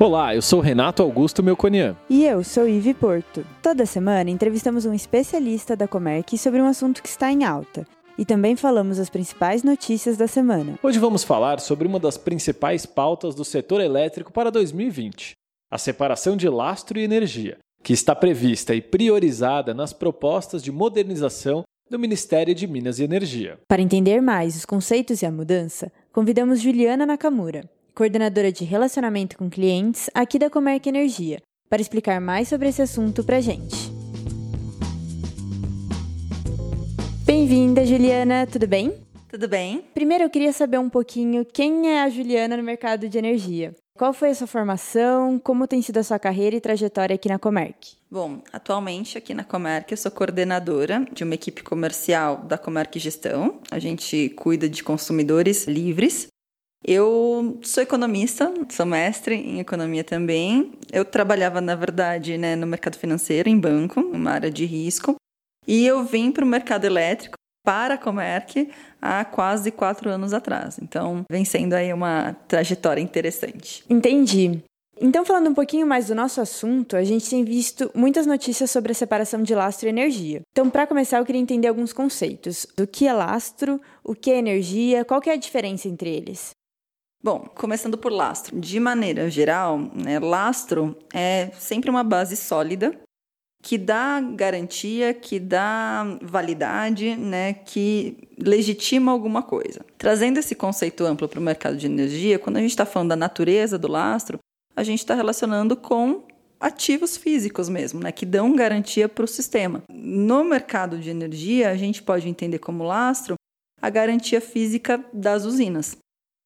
Olá, eu sou Renato Augusto Melconian. E eu sou Ive Porto. Toda semana entrevistamos um especialista da Comerc sobre um assunto que está em alta. E também falamos as principais notícias da semana. Hoje vamos falar sobre uma das principais pautas do setor elétrico para 2020, a separação de lastro e energia, que está prevista e priorizada nas propostas de modernização do Ministério de Minas e Energia. Para entender mais os conceitos e a mudança, convidamos Juliana Nakamura, coordenadora de relacionamento com clientes aqui da Comerc Energia, para explicar mais sobre esse assunto para gente. Bem-vinda, Juliana, tudo bem? Tudo bem. Primeiro eu queria saber um pouquinho quem é a Juliana no mercado de energia. Qual foi a sua formação? Como tem sido a sua carreira e trajetória aqui na Comerc? Bom, atualmente aqui na Comerc eu sou coordenadora de uma equipe comercial da Comerc Gestão. A gente cuida de consumidores livres eu sou economista, sou mestre em economia também. Eu trabalhava, na verdade, né, no mercado financeiro, em banco, uma área de risco. E eu vim para o mercado elétrico, para a Comerc, há quase quatro anos atrás. Então, vem sendo aí uma trajetória interessante. Entendi. Então, falando um pouquinho mais do nosso assunto, a gente tem visto muitas notícias sobre a separação de lastro e energia. Então, para começar, eu queria entender alguns conceitos. O que é lastro, o que é energia, qual que é a diferença entre eles? Bom, começando por lastro. De maneira geral, né, lastro é sempre uma base sólida que dá garantia, que dá validade, né, que legitima alguma coisa. Trazendo esse conceito amplo para o mercado de energia, quando a gente está falando da natureza do lastro, a gente está relacionando com ativos físicos mesmo, né, que dão garantia para o sistema. No mercado de energia, a gente pode entender como lastro a garantia física das usinas.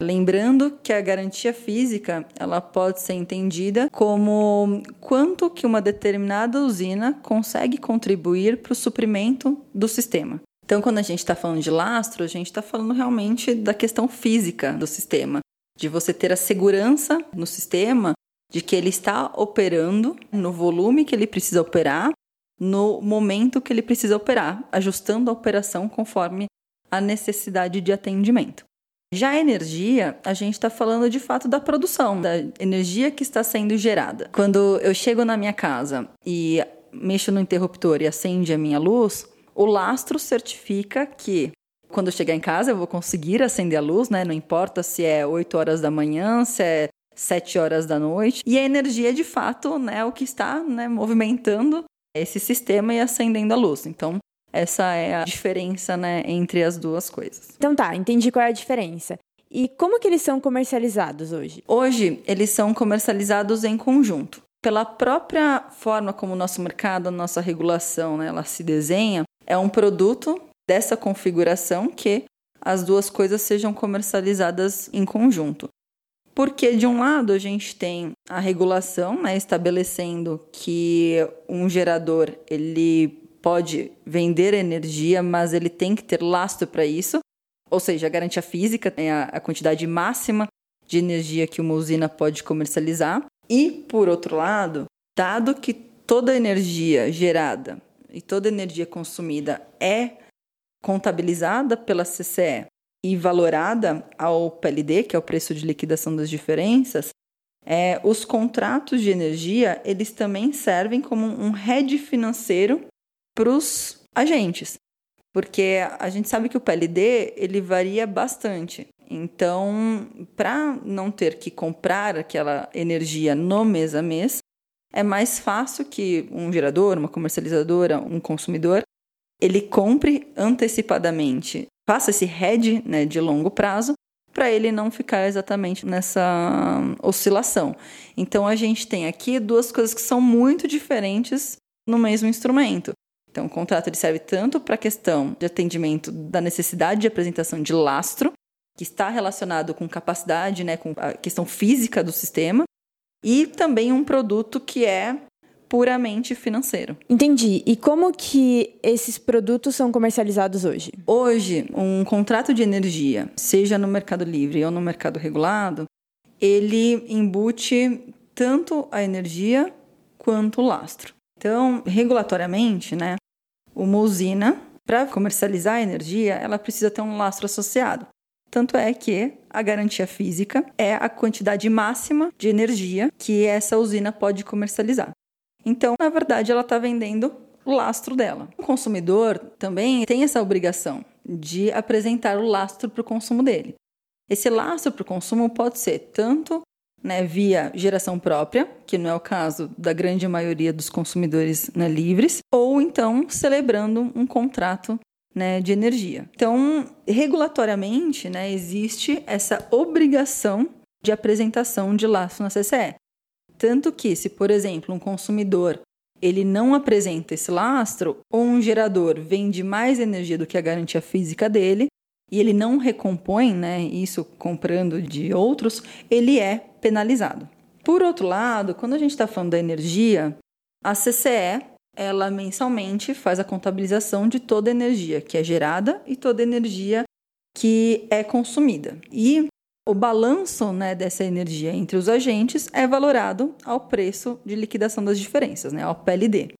Lembrando que a garantia física ela pode ser entendida como quanto que uma determinada usina consegue contribuir para o suprimento do sistema. Então, quando a gente está falando de lastro, a gente está falando realmente da questão física do sistema, de você ter a segurança no sistema de que ele está operando no volume que ele precisa operar, no momento que ele precisa operar, ajustando a operação conforme a necessidade de atendimento. Já a energia, a gente está falando de fato da produção, da energia que está sendo gerada. Quando eu chego na minha casa e mexo no interruptor e acende a minha luz, o lastro certifica que quando eu chegar em casa eu vou conseguir acender a luz, né? Não importa se é 8 horas da manhã, se é 7 horas da noite. E a energia, de fato, né, é o que está né, movimentando esse sistema e acendendo a luz. Então, essa é a diferença, né, entre as duas coisas. Então tá, entendi qual é a diferença. E como que eles são comercializados hoje? Hoje, eles são comercializados em conjunto. Pela própria forma como o nosso mercado, a nossa regulação, né, ela se desenha, é um produto dessa configuração que as duas coisas sejam comercializadas em conjunto. Porque, de um lado, a gente tem a regulação né, estabelecendo que um gerador ele pode vender energia, mas ele tem que ter lastro para isso. Ou seja, a garantia física é a, quantidade máxima de energia que uma usina pode comercializar. E, por outro lado, dado que toda energia gerada e toda energia consumida é contabilizada pela CCE e valorada ao PLD, que é o preço de liquidação das diferenças, é, os contratos de energia eles também servem como um hedge financeiro para os agentes, porque a gente sabe que o PLD ele varia bastante. Então, para não ter que comprar aquela energia no mês a mês, é mais fácil que um gerador, uma comercializadora, um consumidor, ele compre antecipadamente, faça esse hedge né, de longo prazo, para ele não ficar exatamente nessa oscilação. Então, a gente tem aqui duas coisas que são muito diferentes no mesmo instrumento. Então, o contrato ele serve tanto para a questão de atendimento da necessidade de apresentação de lastro, que está relacionado com capacidade, né, com a questão física do sistema, e também um produto que é puramente financeiro. Entendi. E como que esses produtos são comercializados hoje? Hoje, um contrato de energia, seja no mercado livre ou no mercado regulado, ele embute tanto a energia quanto o lastro. Então, regulatoriamente, né, uma usina, para comercializar a energia, ela precisa ter um lastro associado. Tanto é que a garantia física é a quantidade máxima de energia que essa usina pode comercializar. Então, na verdade, ela está vendendo o lastro dela. O consumidor também tem essa obrigação de apresentar o lastro para o consumo dele. Esse lastro para o consumo pode ser tanto né, via geração própria, que não é o caso da grande maioria dos consumidores né, livres, ou então celebrando um contrato né, de energia. Então, regulatoriamente, né, existe essa obrigação de apresentação de lastro na CCE. Tanto que, se, por exemplo, um consumidor ele não apresenta esse lastro, ou um gerador vende mais energia do que a garantia física dele, e ele não recompõe né, isso comprando de outros, ele é penalizado. Por outro lado, quando a gente está falando da energia, a CCE ela mensalmente faz a contabilização de toda a energia que é gerada e toda a energia que é consumida. E o balanço né, dessa energia entre os agentes é valorado ao preço de liquidação das diferenças, né, ao PLD.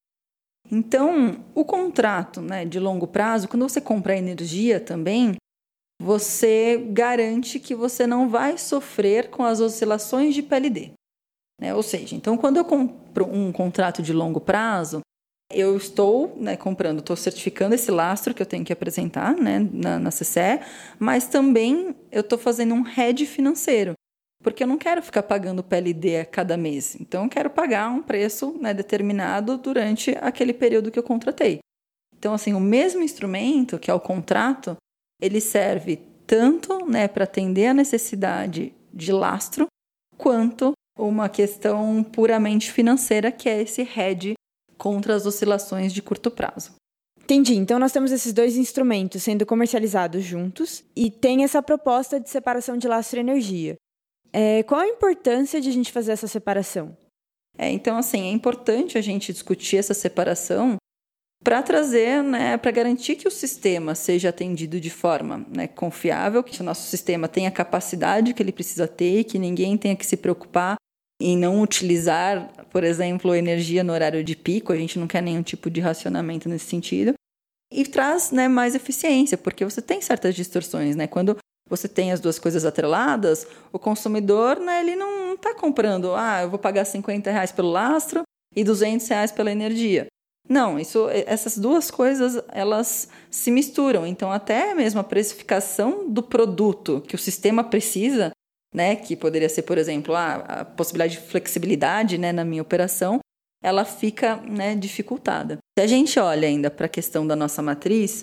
Então, o contrato né, de longo prazo, quando você compra energia também, você garante que você não vai sofrer com as oscilações de PLD. Né? Ou seja, então quando eu compro um contrato de longo prazo, eu estou né, comprando, estou certificando esse lastro que eu tenho que apresentar né, na, na CCE, mas também eu estou fazendo um hedge financeiro, porque eu não quero ficar pagando PLD a cada mês. Então, eu quero pagar um preço né, determinado durante aquele período que eu contratei. Então, assim, o mesmo instrumento, que é o contrato, ele serve tanto né, para atender a necessidade de lastro, quanto uma questão puramente financeira, que é esse hedge contra as oscilações de curto prazo. Entendi. Então nós temos esses dois instrumentos sendo comercializados juntos e tem essa proposta de separação de lastro e energia. É, qual a importância de a gente fazer essa separação? É, então, assim, é importante a gente discutir essa separação para trazer, né, para garantir que o sistema seja atendido de forma né, confiável, que o nosso sistema tenha a capacidade que ele precisa ter, que ninguém tenha que se preocupar em não utilizar, por exemplo, energia no horário de pico, a gente não quer nenhum tipo de racionamento nesse sentido. E traz né, mais eficiência, porque você tem certas distorções, né? Quando você tem as duas coisas atreladas, o consumidor, né, ele não está comprando, ah, eu vou pagar 50 reais pelo lastro e 200 reais pela energia. Não, isso, essas duas coisas elas se misturam. Então, até mesmo a precificação do produto que o sistema precisa, né, que poderia ser, por exemplo, a, a possibilidade de flexibilidade né, na minha operação, ela fica né, dificultada. Se a gente olha ainda para a questão da nossa matriz,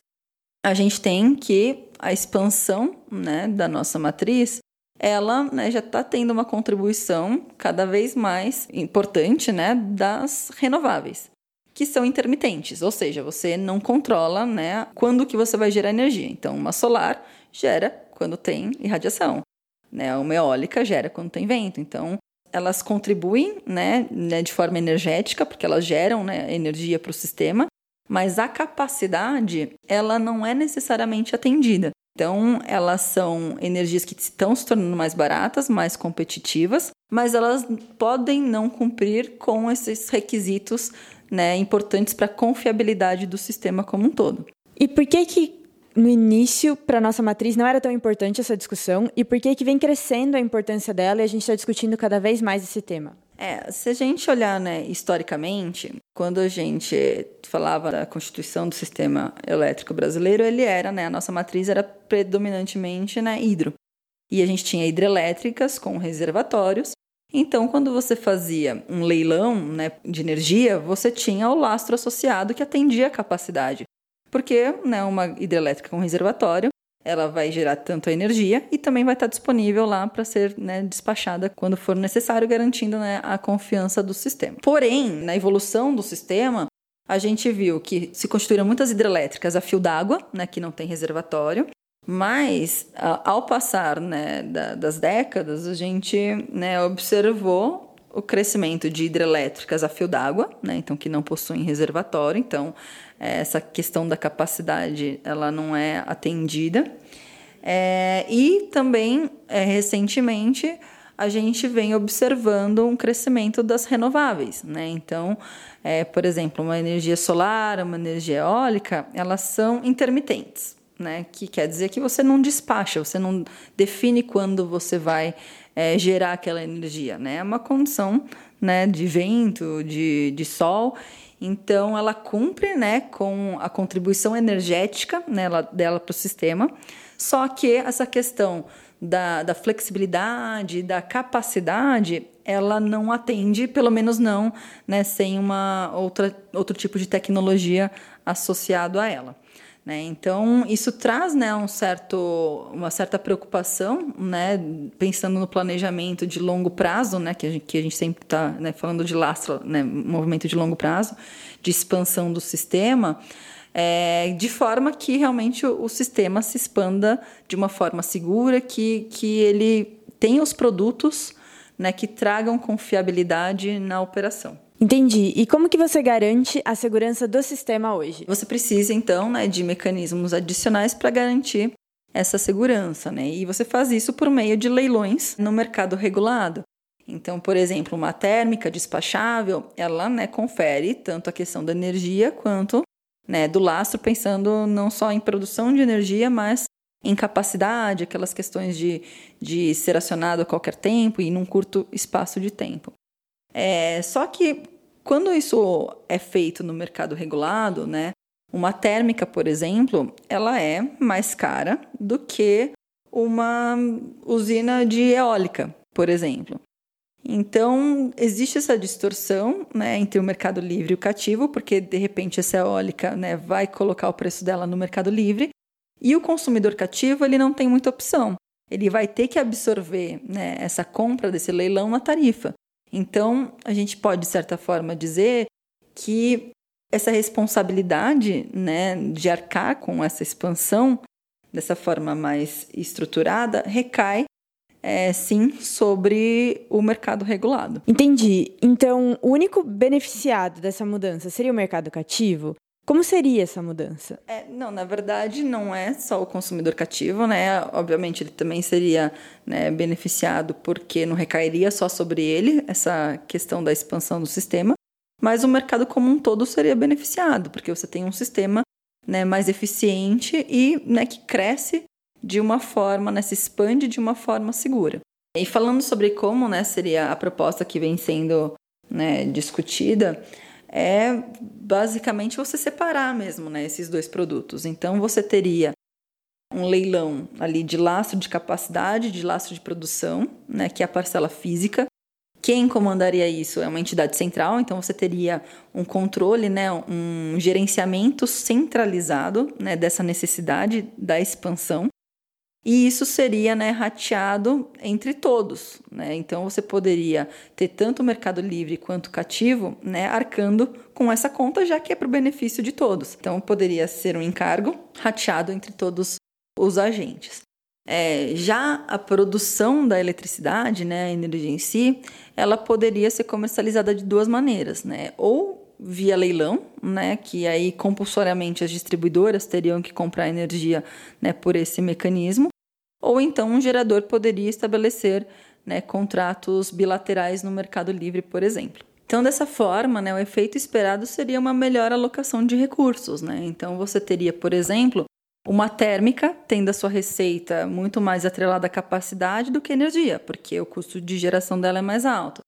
a gente tem que a expansão né, da nossa matriz ela né, já está tendo uma contribuição cada vez mais importante né, das renováveis que são intermitentes, ou seja, você não controla né, quando que você vai gerar energia. Então, uma solar gera quando tem irradiação, né? uma eólica gera quando tem vento. Então, elas contribuem né, né de forma energética, porque elas geram né, energia para o sistema, mas a capacidade ela não é necessariamente atendida. Então, elas são energias que estão se tornando mais baratas, mais competitivas, mas elas podem não cumprir com esses requisitos né, importantes para a confiabilidade do sistema como um todo. E por que que no início, para nossa matriz, não era tão importante essa discussão e por que que vem crescendo a importância dela e a gente está discutindo cada vez mais esse tema? É, se a gente olhar né, historicamente, quando a gente falava da constituição do sistema elétrico brasileiro, ele era, né, a nossa matriz era predominantemente né, hidro. E a gente tinha hidrelétricas com reservatórios então, quando você fazia um leilão né, de energia, você tinha o lastro associado que atendia a capacidade. Porque né, uma hidrelétrica com reservatório, ela vai gerar tanto a energia e também vai estar disponível lá para ser né, despachada quando for necessário, garantindo né, a confiança do sistema. Porém, na evolução do sistema, a gente viu que se constituíram muitas hidrelétricas a fio d'água, né, que não tem reservatório, mas, ao passar né, das décadas, a gente né, observou o crescimento de hidrelétricas a fio d'água, né, então que não possuem reservatório, então essa questão da capacidade ela não é atendida. É, e também, é, recentemente, a gente vem observando um crescimento das renováveis. Né? Então, é, por exemplo, uma energia solar, uma energia eólica, elas são intermitentes. Né? Que quer dizer que você não despacha, você não define quando você vai é, gerar aquela energia, né? É uma condição, né? De vento, de, de sol. Então, ela cumpre, né? Com a contribuição energética né, dela para o sistema. Só que essa questão da, da flexibilidade, da capacidade, ela não atende, pelo menos não, né, sem uma outra, outro tipo de tecnologia associado a ela. Né? Então, isso traz né, um certo, uma certa preocupação, né, pensando no planejamento de longo prazo, né, que, a gente, que a gente sempre está né, falando de lastro, né, movimento de longo prazo, de expansão do sistema, é, de forma que realmente o, o, sistema se expanda de uma forma segura, que, que ele tenha os produtos né, que tragam confiabilidade na operação. Entendi. E como que você garante a segurança do sistema hoje? Você precisa, então, né, de mecanismos adicionais para garantir essa segurança, né? E você faz isso por meio de leilões no mercado regulado. Então, por exemplo, uma térmica despachável, ela né, confere tanto a questão da energia quanto né, do lastro, pensando não só em produção de energia, mas em capacidade, aquelas questões de, de ser acionado a qualquer tempo e num curto espaço de tempo. É, só que quando isso é feito no mercado regulado, né, uma térmica, por exemplo, ela é mais cara do que uma usina de eólica, por exemplo. Então, existe essa distorção né, entre o mercado livre e o cativo, porque de repente essa eólica né, vai colocar o preço dela no mercado livre, e o consumidor cativo ele não tem muita opção. Ele vai ter que absorver né, essa compra desse leilão na tarifa. Então, a gente pode, de certa forma, dizer que essa responsabilidade né, de arcar com essa expansão dessa forma mais estruturada recai é, sim sobre o mercado regulado. Entendi. Então, o único beneficiado dessa mudança seria o mercado cativo? Como seria essa mudança? É, não, na verdade, não é só o consumidor cativo, né? Obviamente, ele também seria né, beneficiado porque não recairia só sobre ele essa questão da expansão do sistema, mas o mercado como um todo seria beneficiado, porque você tem um sistema né, mais eficiente e né, que cresce de uma forma, né, se expande de uma forma segura. E falando sobre como né, seria a proposta que vem sendo né, discutida, é basicamente você separar mesmo né, esses dois produtos. Então você teria um leilão ali de lastro de capacidade, de lastro de produção, né, que é a parcela física. Quem comandaria isso é uma entidade central, então você teria um controle, né, um gerenciamento centralizado né, dessa necessidade da expansão. E isso seria né, rateado entre todos. Né? Então você poderia ter tanto o mercado livre quanto cativo né, arcando com essa conta, já que é para o benefício de todos. Então poderia ser um encargo rateado entre todos os agentes. É, já a produção da eletricidade, né, a energia em si, ela poderia ser comercializada de duas maneiras, né? Ou via leilão, né, que aí compulsoriamente as distribuidoras teriam que comprar energia né, por esse mecanismo, ou então um gerador poderia estabelecer né, contratos bilaterais no Mercado Livre, por exemplo. Então, dessa forma, né, o efeito esperado seria uma melhor alocação de recursos. Né? Então, você teria, por exemplo, uma térmica tendo a sua receita muito mais atrelada à capacidade do que energia, porque o custo de geração dela é mais alto.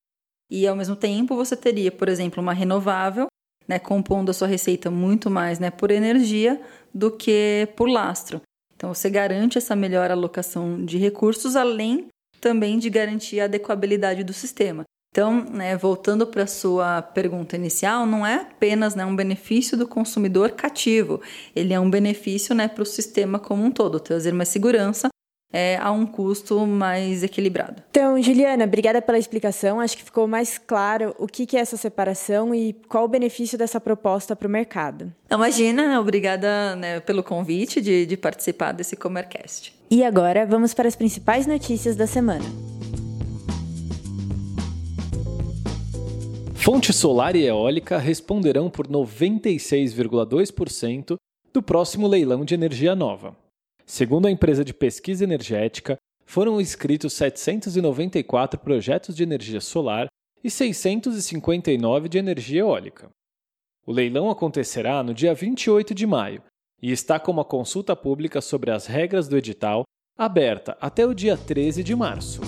E, ao mesmo tempo, você teria, por exemplo, uma renovável né, compondo a sua receita muito mais né, por energia do que por lastro. Então, você garante essa melhor alocação de recursos, além também de garantir a adequabilidade do sistema. Então, né, voltando para a sua pergunta inicial, não é apenas né, um benefício do consumidor cativo, ele é um benefício né, para o sistema como um todo, trazer mais segurança é, a um custo mais equilibrado. Então, Juliana, obrigada pela explicação. Acho que ficou mais claro o que é essa separação e qual o benefício dessa proposta para o mercado. Imagina, obrigada né, pelo convite de, de participar desse Comercast. E agora vamos para as principais notícias da semana. Fonte solar e eólica responderão por 96,2% do próximo leilão de energia nova. Segundo a empresa de pesquisa energética, foram inscritos 794 projetos de energia solar e 659 de energia eólica. O leilão acontecerá no dia 28 de maio e está com uma consulta pública sobre as regras do edital aberta até o dia 13 de março.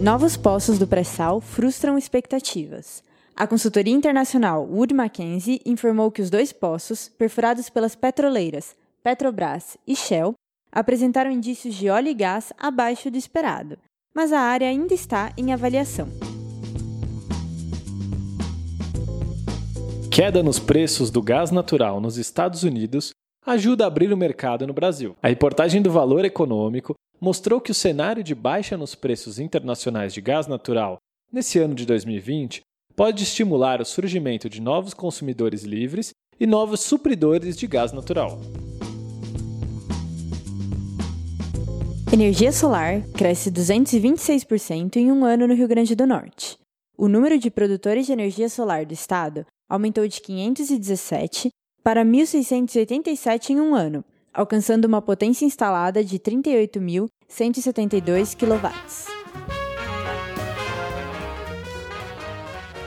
Novos poços do pré-sal frustram expectativas. A consultoria internacional Wood Mackenzie informou que os dois poços, perfurados pelas petroleiras Petrobras e Shell, apresentaram indícios de óleo e gás abaixo do esperado, mas a área ainda está em avaliação. Queda nos preços do gás natural nos Estados Unidos ajuda a abrir o mercado no Brasil. A reportagem do Valor Econômico mostrou que o cenário de baixa nos preços internacionais de gás natural nesse ano de 2020 pode estimular o surgimento de novos consumidores livres e novos supridores de gás natural. Energia solar cresce 226% em um ano no Rio Grande do Norte. O número de produtores de energia solar do estado aumentou de 517 para 1.687 em um ano, alcançando uma potência instalada de 38.172 kW.